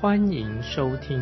欢迎收听。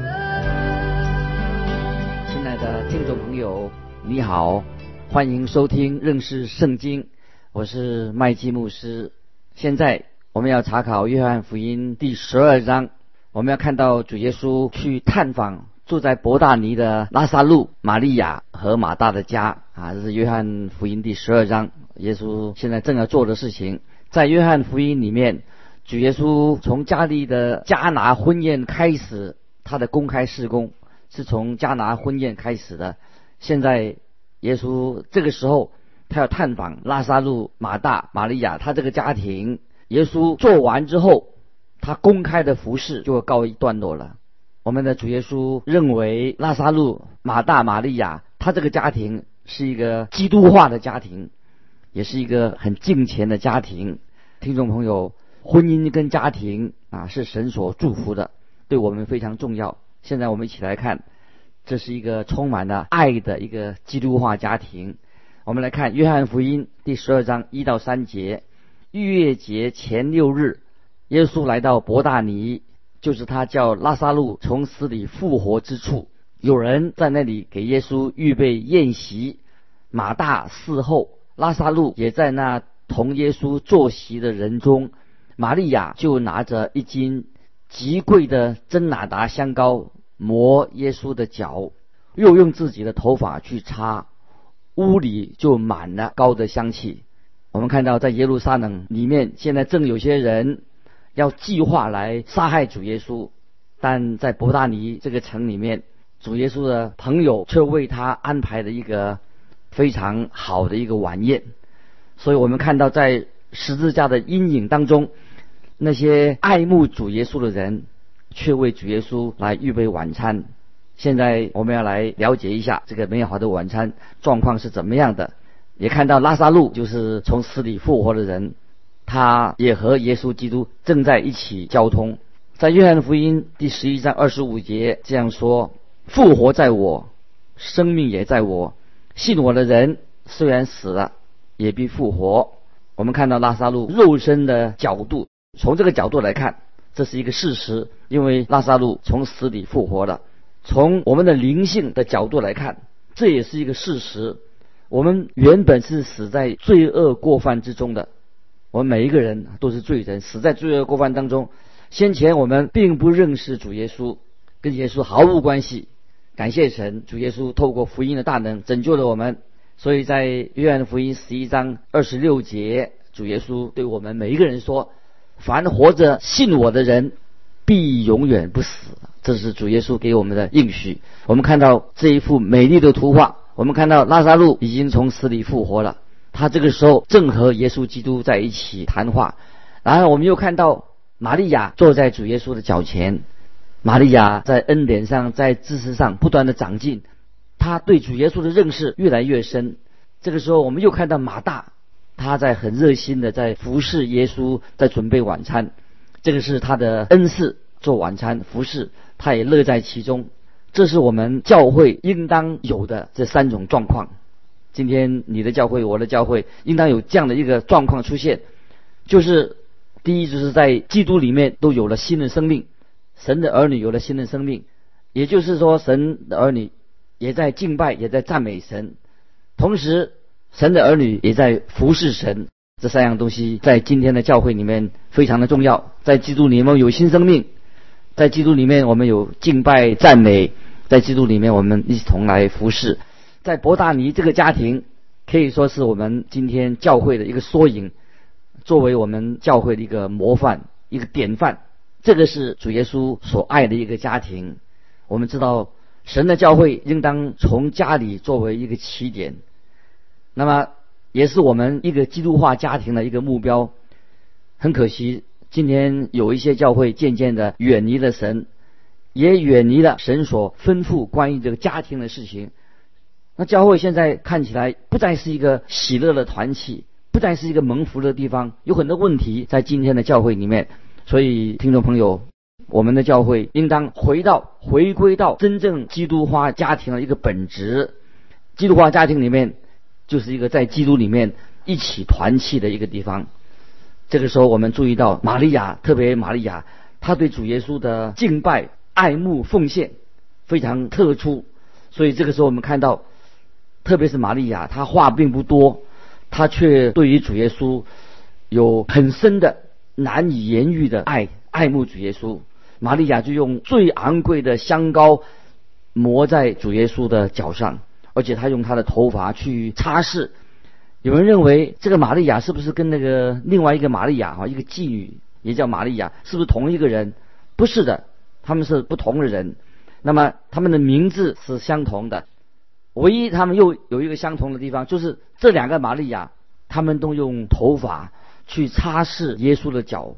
亲爱的听众朋友，你好，欢迎收听认识圣经，我是麦基牧师。现在我们要查考约翰福音第十二章，我们要看到主耶稣去探访住在伯大尼的拉萨路、玛利亚和马大的家啊，这是约翰福音第十二章。耶稣现在正要做的事情，在约翰福音里面，主耶稣从加利的加拿婚宴开始，他的公开事工是从加拿婚宴开始的。现在耶稣这个时候，他要探访拉萨路、马大、玛利亚他这个家庭。耶稣做完之后，他公开的服饰就会告一段落了。我们的主耶稣认为拉萨路、马大、玛利亚他这个家庭是一个基督化的家庭，也是一个很敬虔的家庭。听众朋友，婚姻跟家庭啊是神所祝福的，对我们非常重要。现在我们一起来看，这是一个充满了爱的一个基督化家庭。我们来看约翰福音第十二章一到三节。逾越节前六日，耶稣来到伯大尼，就是他叫拉萨路从死里复活之处。有人在那里给耶稣预备宴席。马大侍候，拉萨路也在那同耶稣坐席的人中。玛利亚就拿着一斤极贵的真哪达香膏，磨耶稣的脚，又用自己的头发去擦，屋里就满了膏的香气。我们看到，在耶路撒冷里面，现在正有些人要计划来杀害主耶稣，但在伯大尼这个城里面，主耶稣的朋友却为他安排了一个非常好的一个晚宴。所以我们看到，在十字架的阴影当中，那些爱慕主耶稣的人，却为主耶稣来预备晚餐。现在我们要来了解一下这个美好的晚餐状况是怎么样的。也看到拉萨路就是从死里复活的人，他也和耶稣基督正在一起交通。在约翰福音第十一章二十五节这样说：“复活在我，生命也在我。信我的人虽然死了，也必复活。”我们看到拉萨路肉身的角度，从这个角度来看，这是一个事实，因为拉萨路从死里复活了。从我们的灵性的角度来看，这也是一个事实。我们原本是死在罪恶过犯之中的，我们每一个人都是罪人，死在罪恶过犯当中。先前我们并不认识主耶稣，跟耶稣毫无关系。感谢神，主耶稣透过福音的大能拯救了我们。所以在约翰福音十一章二十六节，主耶稣对我们每一个人说：“凡活着信我的人，必永远不死。”这是主耶稣给我们的应许。我们看到这一幅美丽的图画。我们看到拉萨路已经从死里复活了，他这个时候正和耶稣基督在一起谈话。然后我们又看到玛利亚坐在主耶稣的脚前，玛利亚在恩典上、在知识上不断的长进，他对主耶稣的认识越来越深。这个时候，我们又看到马大，他在很热心的在服侍耶稣，在准备晚餐。这个是他的恩赐，做晚餐服侍，他也乐在其中。这是我们教会应当有的这三种状况。今天你的教会，我的教会，应当有这样的一个状况出现，就是第一，就是在基督里面都有了新的生命，神的儿女有了新的生命，也就是说，神的儿女也在敬拜，也在赞美神，同时神的儿女也在服侍神。这三样东西在今天的教会里面非常的重要。在基督里面有新生命。在基督里面，我们有敬拜赞美；在基督里面，我们一同来服侍。在伯大尼这个家庭，可以说是我们今天教会的一个缩影，作为我们教会的一个模范、一个典范。这个是主耶稣所爱的一个家庭。我们知道，神的教会应当从家里作为一个起点，那么也是我们一个基督化家庭的一个目标。很可惜。今天有一些教会渐渐的远离了神，也远离了神所吩咐关于这个家庭的事情。那教会现在看起来不再是一个喜乐的团体，不再是一个蒙福的地方，有很多问题在今天的教会里面。所以，听众朋友，我们的教会应当回到、回归到真正基督化家庭的一个本质。基督化家庭里面，就是一个在基督里面一起团契的一个地方。这个时候，我们注意到玛利亚，特别玛利亚，她对主耶稣的敬拜、爱慕、奉献非常特殊。所以，这个时候我们看到，特别是玛利亚，她话并不多，她却对于主耶稣有很深的。难以言喻的爱，爱慕主耶稣。玛利亚就用最昂贵的香膏抹在主耶稣的脚上，而且他用他的头发去擦拭。有人认为这个玛利亚是不是跟那个另外一个玛利亚哈，一个妓女也叫玛利亚，是不是同一个人？不是的，他们是不同的人。那么他们的名字是相同的，唯一他们又有一个相同的地方，就是这两个玛利亚，他们都用头发。去擦拭耶稣的脚，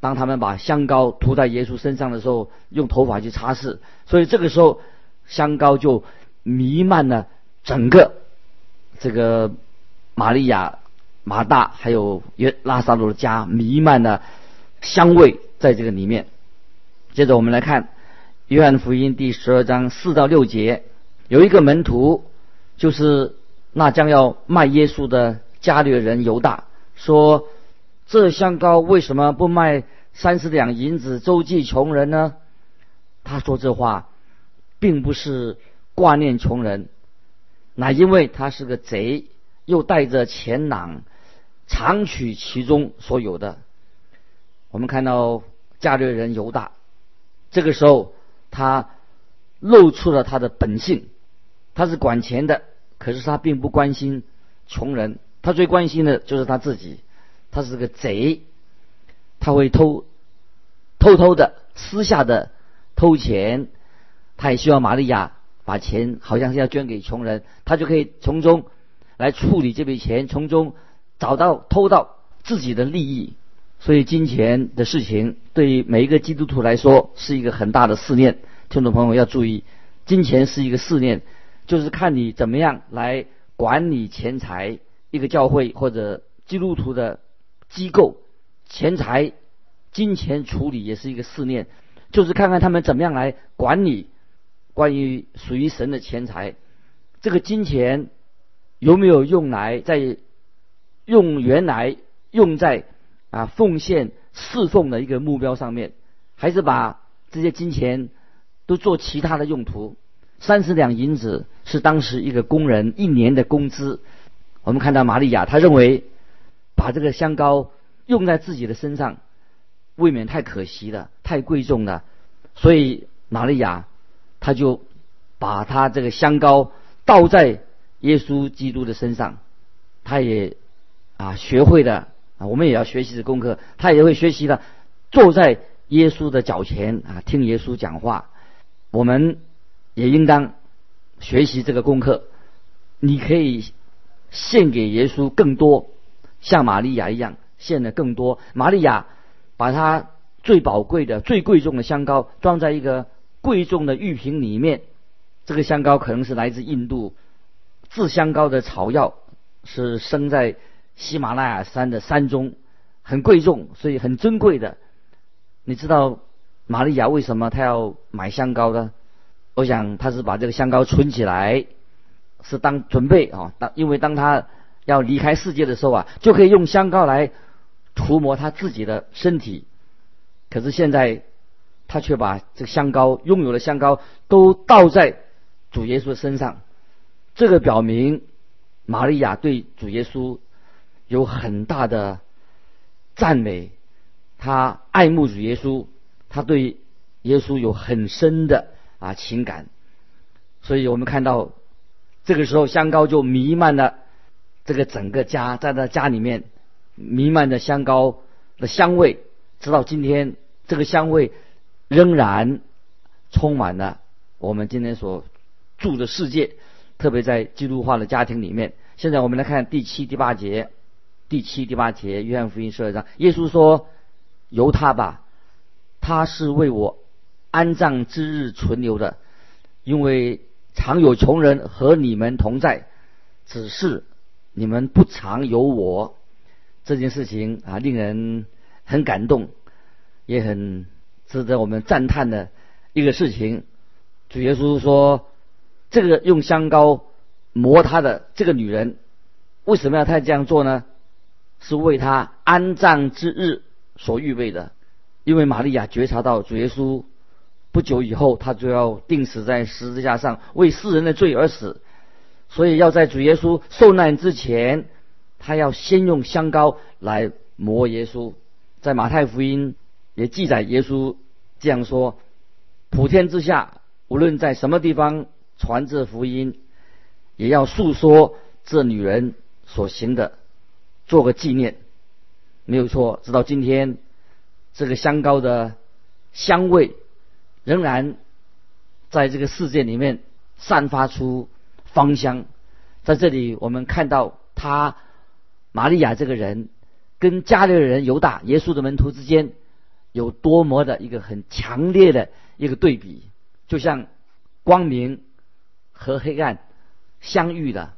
当他们把香膏涂在耶稣身上的时候，用头发去擦拭，所以这个时候香膏就弥漫了整个这个玛利亚、马大还有约拉萨路的家，弥漫了香味在这个里面。接着我们来看约翰福音第十二章四到六节，有一个门徒，就是那将要卖耶稣的加略人犹大。说这香膏为什么不卖三十两银子周济穷人呢？他说这话，并不是挂念穷人，那因为他是个贼，又带着钱囊，常取其中所有的。我们看到加略人犹大，这个时候他露出了他的本性，他是管钱的，可是他并不关心穷人。他最关心的就是他自己，他是个贼，他会偷，偷偷的、私下的偷钱，他也希望玛利亚把钱好像是要捐给穷人，他就可以从中来处理这笔钱，从中找到偷到自己的利益。所以金钱的事情对于每一个基督徒来说是一个很大的试炼。听众朋友要注意，金钱是一个试炼，就是看你怎么样来管理钱财。一个教会或者基督徒的机构，钱财、金钱处理也是一个试炼，就是看看他们怎么样来管理关于属于神的钱财。这个金钱有没有用来在用原来用在啊奉献侍奉的一个目标上面，还是把这些金钱都做其他的用途？三十两银子是当时一个工人一年的工资。我们看到玛利亚，她认为把这个香膏用在自己的身上，未免太可惜了，太贵重了。所以玛利亚，他就把他这个香膏倒在耶稣基督的身上。他也啊学会了啊，我们也要学习的功课。他也会学习了，坐在耶稣的脚前啊，听耶稣讲话。我们也应当学习这个功课。你可以。献给耶稣更多，像玛利亚一样献的更多。玛利亚把她最宝贵的、最贵重的香膏装在一个贵重的玉瓶里面。这个香膏可能是来自印度制香膏的草药，是生在喜马拉雅山的山中，很贵重，所以很珍贵的。你知道玛利亚为什么她要买香膏呢？我想她是把这个香膏存起来。是当准备啊，当因为当他要离开世界的时候啊，就可以用香膏来涂抹他自己的身体。可是现在他却把这个香膏拥有的香膏都倒在主耶稣的身上，这个表明玛利亚对主耶稣有很大的赞美，他爱慕主耶稣，他对耶稣有很深的啊情感，所以我们看到。这个时候，香膏就弥漫了这个整个家，在他家里面弥漫着香膏的香味，直到今天，这个香味仍然充满了我们今天所住的世界，特别在基督化的家庭里面。现在我们来看第七、第八节，第七、第八节，约翰福音十二章，耶稣说：“由他吧，他是为我安葬之日存留的，因为常有穷人和你们同在，只是你们不常有我。这件事情啊，令人很感动，也很值得我们赞叹的一个事情。主耶稣说：“这个用香膏磨他的这个女人，为什么要他这样做呢？是为他安葬之日所预备的。因为玛利亚觉察到主耶稣不久以后他就要钉死在十字架上，为世人的罪而死，所以要在主耶稣受难之前。”他要先用香膏来磨耶稣，在马太福音也记载耶稣这样说：普天之下，无论在什么地方传这福音，也要诉说这女人所行的，做个纪念。没有错，直到今天，这个香膏的香味仍然在这个世界里面散发出芳香。在这里，我们看到他。玛利亚这个人，跟加利人犹大耶稣的门徒之间，有多么的一个很强烈的一个对比，就像光明和黑暗相遇的，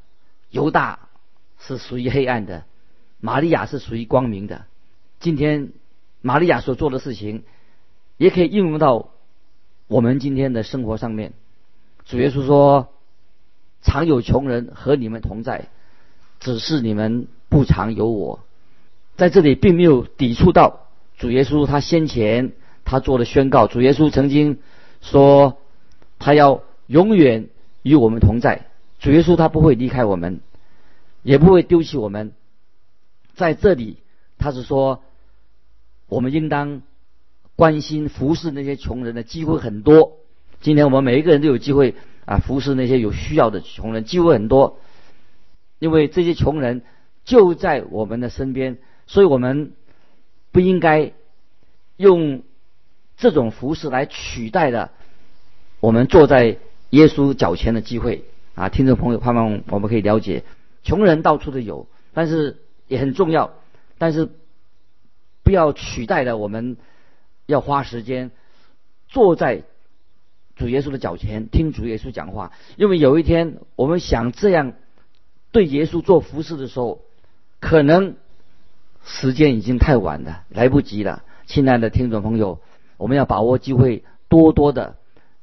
犹大是属于黑暗的，玛利亚是属于光明的。今天玛利亚所做的事情，也可以应用到我们今天的生活上面。主耶稣说：“常有穷人和你们同在，只是你们。”不常有我，在这里并没有抵触到主耶稣他先前他做的宣告。主耶稣曾经说，他要永远与我们同在。主耶稣他不会离开我们，也不会丢弃我们。在这里，他是说，我们应当关心服侍那些穷人的机会很多。今天我们每一个人都有机会啊，服侍那些有需要的穷人，机会很多，因为这些穷人。就在我们的身边，所以我们不应该用这种服饰来取代的我们坐在耶稣脚前的机会啊！听众朋友，盼望我们可以了解，穷人到处都有，但是也很重要，但是不要取代的，我们要花时间坐在主耶稣的脚前听主耶稣讲话，因为有一天我们想这样对耶稣做服饰的时候。可能时间已经太晚了，来不及了。亲爱的听众朋友，我们要把握机会，多多的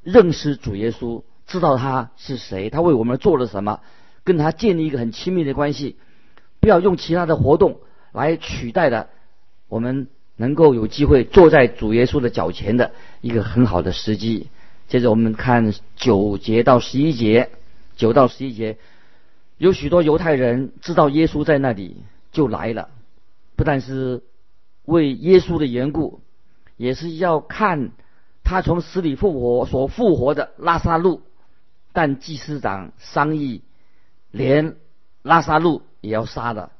认识主耶稣，知道他是谁，他为我们做了什么，跟他建立一个很亲密的关系。不要用其他的活动来取代的，我们能够有机会坐在主耶稣的脚前的一个很好的时机。接着我们看九节到十一节，九到十一节。有许多犹太人知道耶稣在那里，就来了，不但是为耶稣的缘故，也是要看他从死里复活所复活的拉萨路。但祭司长商议，连拉萨路也要杀的，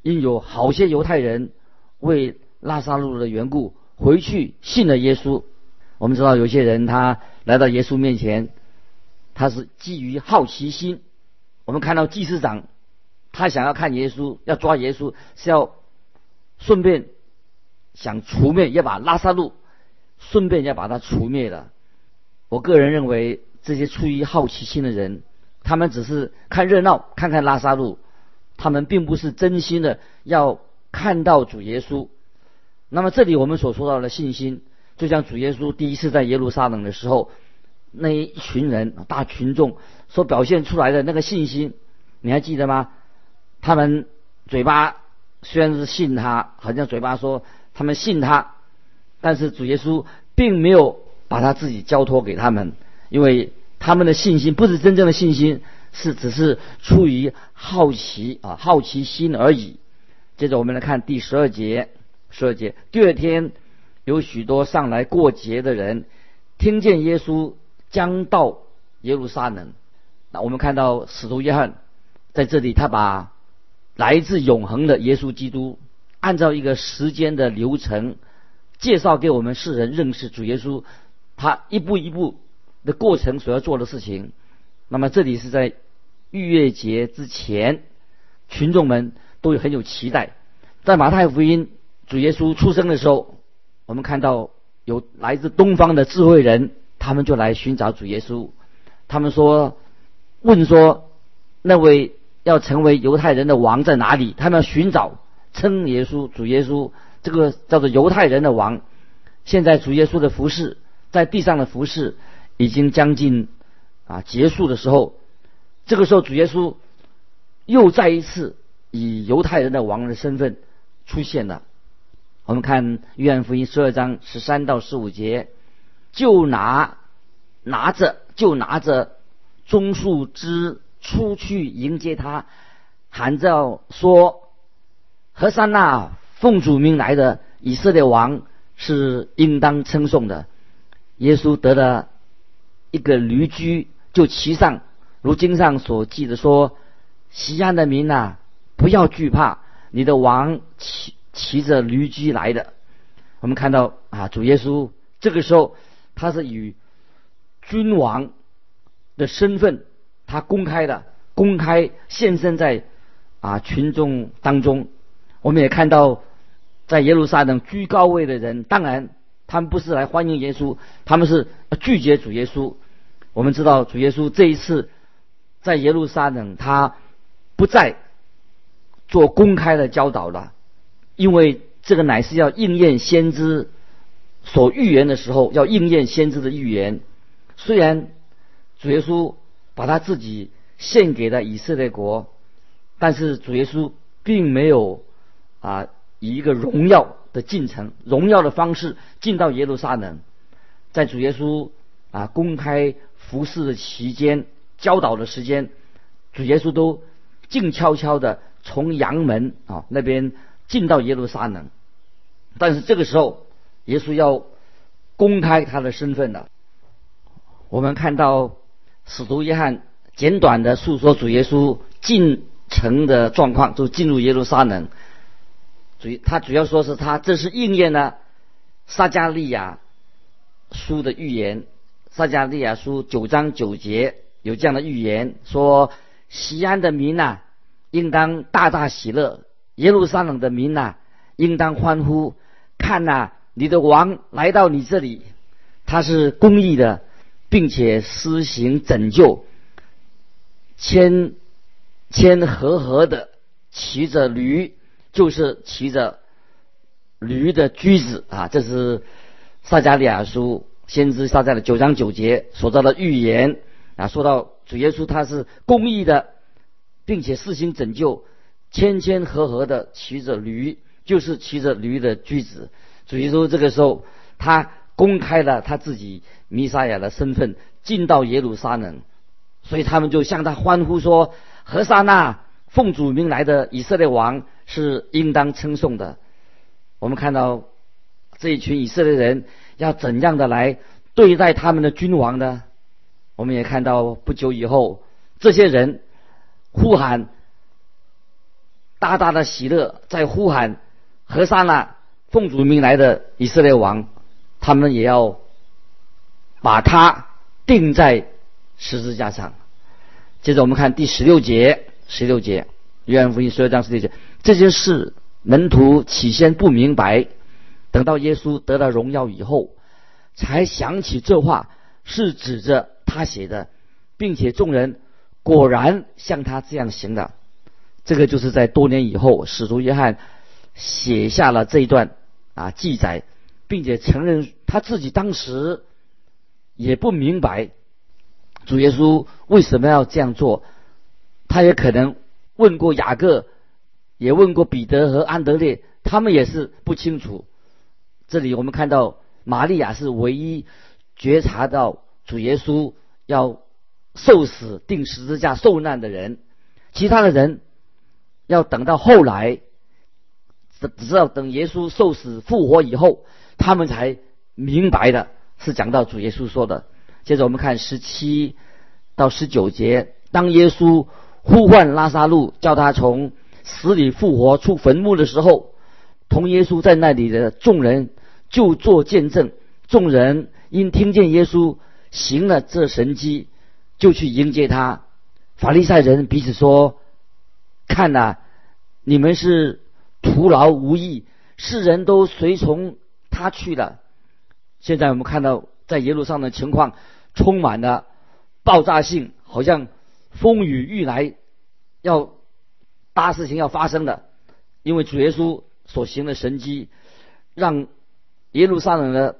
因有好些犹太人为拉萨路的缘故回去信了耶稣。我们知道有些人他来到耶稣面前，他是基于好奇心。我们看到祭司长，他想要看耶稣，要抓耶稣，是要顺便想除灭，要把拉萨路顺便要把它除灭的。我个人认为，这些出于好奇心的人，他们只是看热闹，看看拉萨路，他们并不是真心的要看到主耶稣。那么这里我们所说到的信心，就像主耶稣第一次在耶路撒冷的时候。那一群人大群众所表现出来的那个信心，你还记得吗？他们嘴巴虽然是信他，好像嘴巴说他们信他，但是主耶稣并没有把他自己交托给他们，因为他们的信心不是真正的信心，是只是出于好奇啊好奇心而已。接着我们来看第十二节，十二节第二天有许多上来过节的人听见耶稣。将到耶路撒冷，那我们看到使徒约翰在这里，他把来自永恒的耶稣基督，按照一个时间的流程介绍给我们世人认识主耶稣，他一步一步的过程所要做的事情。那么这里是在逾越节之前，群众们都有很有期待。在马太福音，主耶稣出生的时候，我们看到有来自东方的智慧人。他们就来寻找主耶稣。他们说，问说那位要成为犹太人的王在哪里？他们要寻找称耶稣主耶稣，这个叫做犹太人的王。现在主耶稣的服饰在地上的服饰已经将近啊结束的时候，这个时候主耶稣又再一次以犹太人的王的身份出现了。我们看约翰福音十二章十三到十五节，就拿拿着就拿着棕树枝出去迎接他，喊着说：“何塞纳奉主名来的以色列王是应当称颂的。”耶稣得了一个驴驹，就骑上，如经上所记的说：“西安的民呐，不要惧怕，你的王骑。”骑着驴驹来的，我们看到啊，主耶稣这个时候他是以君王的身份，他公开的公开现身在啊群众当中。我们也看到在耶路撒冷居高位的人，当然他们不是来欢迎耶稣，他们是拒绝主耶稣。我们知道主耶稣这一次在耶路撒冷，他不再做公开的教导了。因为这个乃是要应验先知所预言的时候，要应验先知的预言。虽然主耶稣把他自己献给了以色列国，但是主耶稣并没有啊以一个荣耀的进程、荣耀的方式进到耶路撒冷。在主耶稣啊公开服侍的期间、教导的时间，主耶稣都静悄悄的从阳门啊那边。进到耶路撒冷，但是这个时候，耶稣要公开他的身份了。我们看到使徒约翰简短的诉说主耶稣进城的状况，就进入耶路撒冷。主他主要说是他这是应验了撒加利亚书的预言。撒加利亚书九章九节有这样的预言说：西安的民呐，应当大大喜乐。耶路撒冷的民呐，应当欢呼！看呐，你的王来到你这里，他是公义的，并且施行拯救，谦谦和和的骑着驴，就是骑着驴的驹子啊！这是撒加利亚书先知撒加的九章九节所造的预言啊，说到主耶稣他是公义的，并且施行拯救。谦谦和和的骑着驴，就是骑着驴的驹子。主耶稣这个时候，他公开了他自己弥撒亚的身份，进到耶路撒冷，所以他们就向他欢呼说：“何沙那奉主名来的以色列王是应当称颂的。”我们看到这一群以色列人要怎样的来对待他们的君王呢？我们也看到不久以后，这些人呼喊。大大的喜乐在呼喊，何沙那奉主名来的以色列王，他们也要把他钉在十字架上。接着我们看第十六节，十六节约翰福音十二章十六节，这件事门徒起先不明白，等到耶稣得了荣耀以后，才想起这话是指着他写的，并且众人果然像他这样行的。这个就是在多年以后，使徒约翰写下了这一段啊记载，并且承认他自己当时也不明白主耶稣为什么要这样做。他也可能问过雅各，也问过彼得和安德烈，他们也是不清楚。这里我们看到玛利亚是唯一觉察到主耶稣要受死、定十字架、受难的人，其他的人。要等到后来，只只要等耶稣受死复活以后，他们才明白的，是讲到主耶稣说的。接着我们看十七到十九节，当耶稣呼唤拉萨路，叫他从死里复活出坟墓的时候，同耶稣在那里的众人就做见证。众人因听见耶稣行了这神迹，就去迎接他。法利赛人彼此说。看呐，你们是徒劳无益，世人都随从他去了。现在我们看到在耶路撒冷的情况充满了爆炸性，好像风雨欲来，要大事情要发生的。因为主耶稣所行的神迹，让耶路撒冷的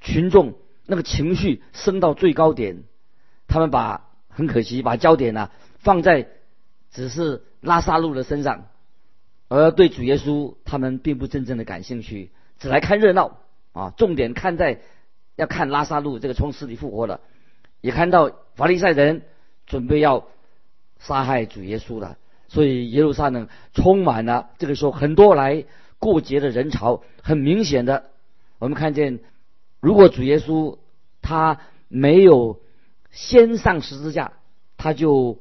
群众那个情绪升到最高点。他们把很可惜把焦点呢放在只是拉萨路的身上，而对主耶稣他们并不真正的感兴趣，只来看热闹啊。重点看在要看拉萨路这个从死里复活了，也看到法利赛人准备要杀害主耶稣了。所以耶路撒冷充满了这个时候很多来过节的人潮，很明显的，我们看见，如果主耶稣他没有先上十字架，他就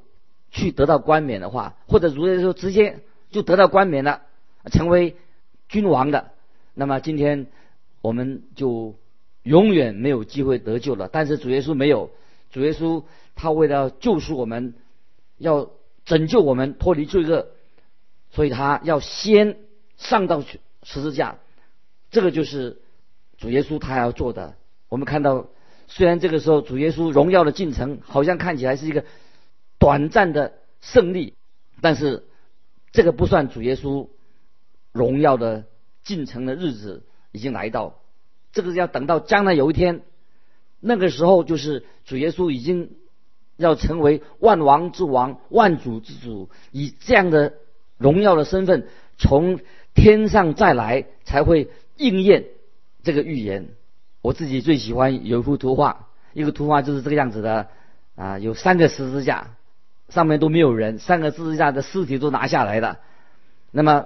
去得到冠冕的话，或者主耶稣直接就得到冠冕了，成为君王的，那么今天我们就永远没有机会得救了。但是主耶稣没有，主耶稣他为了救赎我们，要。拯救我们脱离罪恶，所以他要先上到十字架，这个就是主耶稣他要做的。我们看到，虽然这个时候主耶稣荣耀的进程好像看起来是一个短暂的胜利，但是这个不算主耶稣荣耀的进城的日子已经来到，这个要等到将来有一天，那个时候就是主耶稣已经。要成为万王之王、万主之主，以这样的荣耀的身份从天上再来，才会应验这个预言。我自己最喜欢有一幅图画，一个图画就是这个样子的啊，有三个十字架，上面都没有人，三个十字架的尸体都拿下来了，那么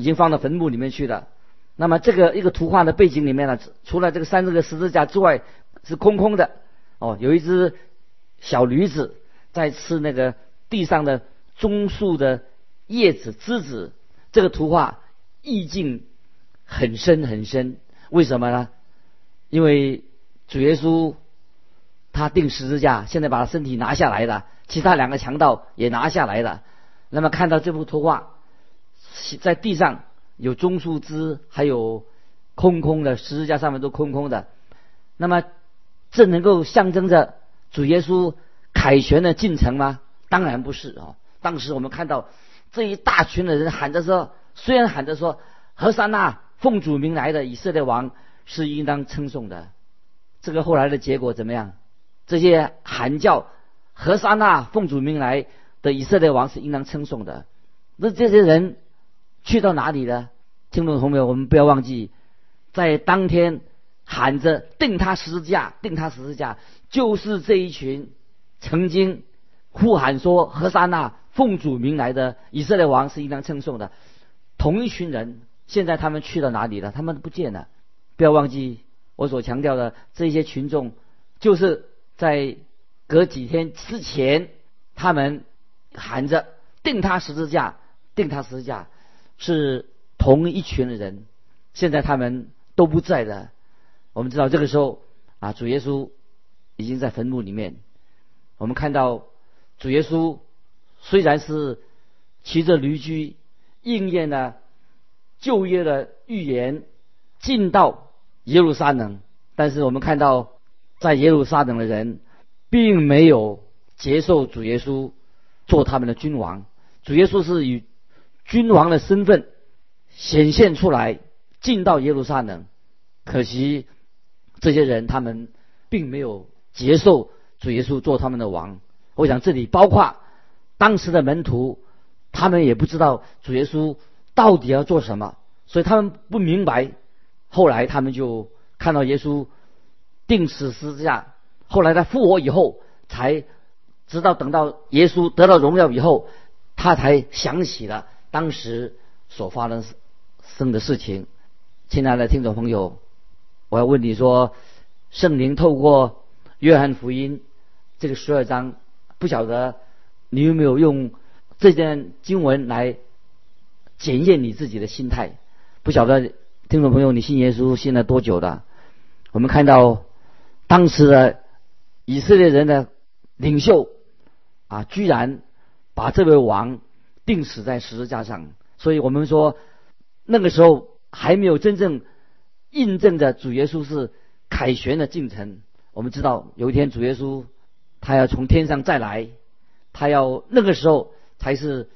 已经放到坟墓里面去了。那么这个一个图画的背景里面呢，除了这个三个十字架之外，是空空的。哦，有一只。小驴子在吃那个地上的棕树的叶子枝子，这个图画意境很深很深。为什么呢？因为主耶稣他钉十字架，现在把他身体拿下来了，其他两个强盗也拿下来了。那么看到这幅图画，在地上有棕树枝，还有空空的十字架上面都空空的。那么这能够象征着。主耶稣凯旋的进程吗？当然不是啊！当时我们看到这一大群的人喊着说，虽然喊着说“何塞纳奉主名来的以色列王是应当称颂的”，这个后来的结果怎么样？这些喊叫“何塞纳奉主名来的以色列王是应当称颂的”，那这些人去到哪里了？听众朋友，我们不要忘记，在当天。喊着定他十字架，定他十字架，就是这一群曾经呼喊说“何沙那奉主名来的以色列王是应当称颂的”同一群人，现在他们去了哪里了？他们不见了。不要忘记我所强调的，这些群众就是在隔几天之前，他们喊着定他十字架，定他十字架，是同一群的人。现在他们都不在了。我们知道这个时候啊，主耶稣已经在坟墓里面。我们看到主耶稣虽然是骑着驴驹，应验了旧约的预言，进到耶路撒冷，但是我们看到在耶路撒冷的人并没有接受主耶稣做他们的君王。主耶稣是以君王的身份显现出来，进到耶路撒冷，可惜。这些人他们并没有接受主耶稣做他们的王。我想这里包括当时的门徒，他们也不知道主耶稣到底要做什么，所以他们不明白。后来他们就看到耶稣定死十字架，后来他复活以后，才直到等到耶稣得到荣耀以后，他才想起了当时所发生生的事情。亲爱的听众朋友。我要问你说，圣灵透过约翰福音这个十二章，不晓得你有没有用这件经文来检验你自己的心态？不晓得听众朋友，你信耶稣信了多久了？我们看到当时的以色列人的领袖啊，居然把这位王钉死在十字架上，所以我们说那个时候还没有真正。印证着主耶稣是凯旋的进程。我们知道有一天主耶稣他要从天上再来，他要那个时候才是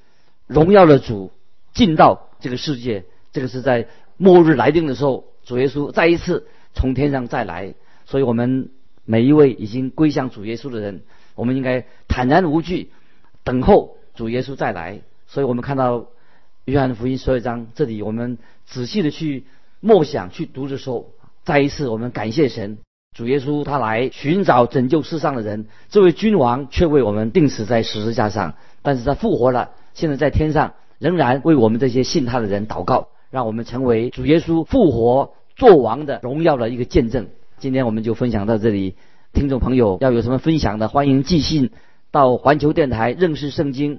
荣耀的主进到这个世界。这个是在末日来临的时候，主耶稣再一次从天上再来。所以我们每一位已经归向主耶稣的人，我们应该坦然无惧，等候主耶稣再来。所以我们看到约翰福音十二章这里，我们仔细的去默想、去读的时候，再一次我们感谢神，主耶稣他来寻找拯救世上的人。这位君王却为我们钉死在十字架上，但是他复活了，现在在天上，仍然为我们这些信他的人祷告，让我们成为主耶稣复活作王的荣耀的一个见证。今天我们就分享到这里，听众朋友要有什么分享的，欢迎寄信到环球电台认识圣经